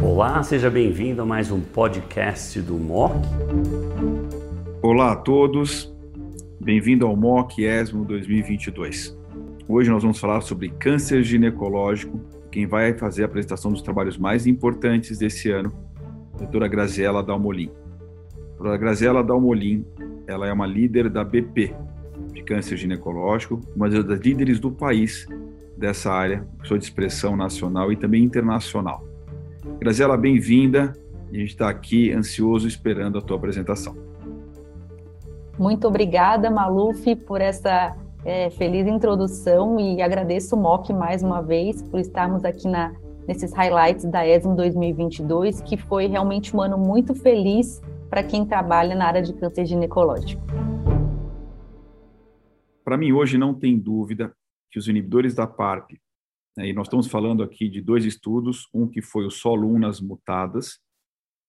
Olá, seja bem-vindo a mais um podcast do MOC. Olá a todos, bem-vindo ao MOC ESMO 2022. Hoje nós vamos falar sobre câncer ginecológico. Quem vai fazer a apresentação dos trabalhos mais importantes desse ano, a doutora Graziela Dalmolin. A doutora Graziela Dalmolin, ela é uma líder da BP, de câncer ginecológico, uma das líderes do país dessa área, pessoa de expressão nacional e também internacional. Graziela, bem-vinda. A gente está aqui ansioso esperando a tua apresentação. Muito obrigada, Maluf, por essa é, feliz introdução e agradeço o MOC mais uma vez por estarmos aqui na, nesses highlights da ESM 2022, que foi realmente um ano muito feliz para quem trabalha na área de câncer ginecológico. Para mim, hoje não tem dúvida que os inibidores da PARP, né, e nós estamos falando aqui de dois estudos, um que foi o solo 1 nas mutadas,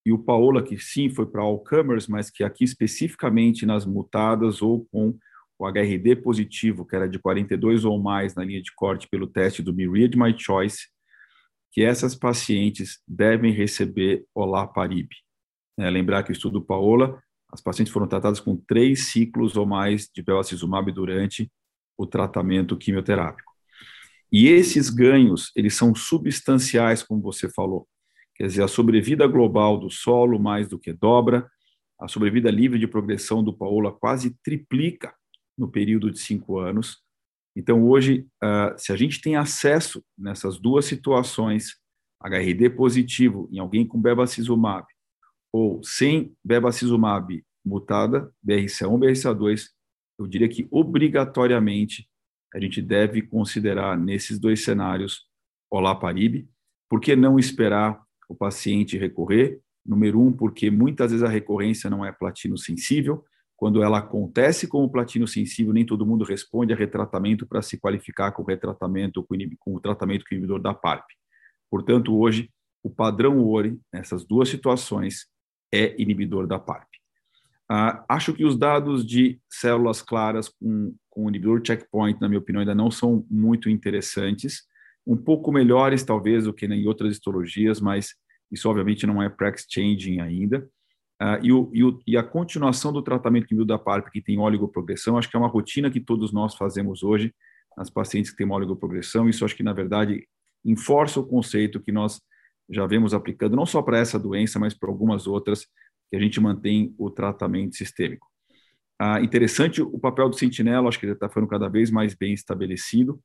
e o Paola, que sim foi para all comers, mas que aqui especificamente nas mutadas ou com o HRD positivo, que era de 42 ou mais na linha de corte pelo teste do Myriad My Choice, que essas pacientes devem receber olaparib. É, lembrar que o estudo Paola as pacientes foram tratadas com três ciclos ou mais de bevacizumab durante o tratamento quimioterápico. E esses ganhos, eles são substanciais, como você falou. Quer dizer, a sobrevida global do solo mais do que dobra, a sobrevida livre de progressão do Paola quase triplica no período de cinco anos. Então, hoje, uh, se a gente tem acesso nessas duas situações, HRD positivo em alguém com bevacizumab ou sem bevacizumab mutada, BRCA1, BRCA2, eu diria que obrigatoriamente a gente deve considerar nesses dois cenários olaparib. Por que não esperar o paciente recorrer? Número um, porque muitas vezes a recorrência não é platino sensível. Quando ela acontece como platino sensível, nem todo mundo responde a retratamento para se qualificar com o retratamento com, com o tratamento com o inibidor da PARP. Portanto, hoje, o padrão ORI, nessas duas situações, é inibidor da PARP. Uh, acho que os dados de células claras com, com o inibidor checkpoint, na minha opinião, ainda não são muito interessantes. Um pouco melhores, talvez, do que em outras histologias, mas isso, obviamente, não é pre-exchanging ainda. Uh, e, o, e, o, e, a continuação do tratamento com da PARP, que tem oligoprogressão, acho que é uma rotina que todos nós fazemos hoje nas pacientes que têm uma oligoprogressão. Isso, acho que, na verdade, enforça o conceito que nós já vemos aplicando não só para essa doença, mas para algumas outras, que a gente mantém o tratamento sistêmico. Ah, interessante o papel do sentinela, acho que ele está ficando cada vez mais bem estabelecido.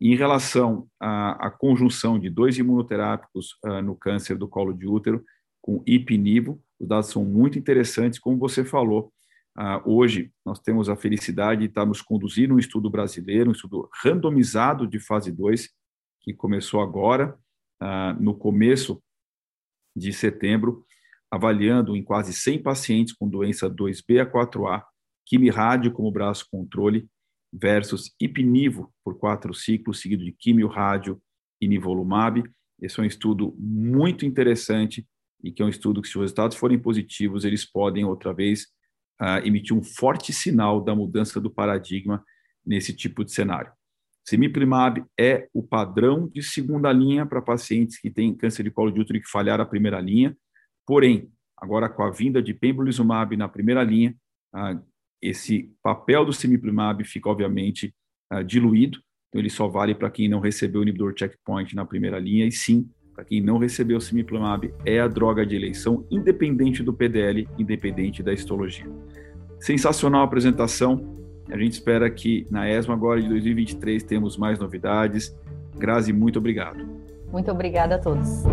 E em relação à, à conjunção de dois imunoterápicos ah, no câncer do colo de útero com ipinivo, os dados são muito interessantes, como você falou. Ah, hoje nós temos a felicidade de estarmos conduzindo um estudo brasileiro, um estudo randomizado de fase 2, que começou agora, ah, no começo de setembro, avaliando em quase 100 pacientes com doença 2B a 4A, quimio-rádio como braço controle, versus ipinivo por quatro ciclos, seguido de quimio-rádio e nivolumab. Esse é um estudo muito interessante e que é um estudo que, se os resultados forem positivos, eles podem, outra vez, uh, emitir um forte sinal da mudança do paradigma nesse tipo de cenário. Semiplimab é o padrão de segunda linha para pacientes que têm câncer de colo de útero e que falharam a primeira linha. Porém, agora com a vinda de pembrolizumab na primeira linha, ah, esse papel do semiplimab fica obviamente ah, diluído. Então ele só vale para quem não recebeu o inibidor checkpoint na primeira linha e sim, para quem não recebeu o semiplimab, é a droga de eleição independente do PDL, independente da histologia. Sensacional a apresentação. A gente espera que na ESMA agora de 2023 temos mais novidades. Grazi, muito obrigado. Muito obrigada a todos.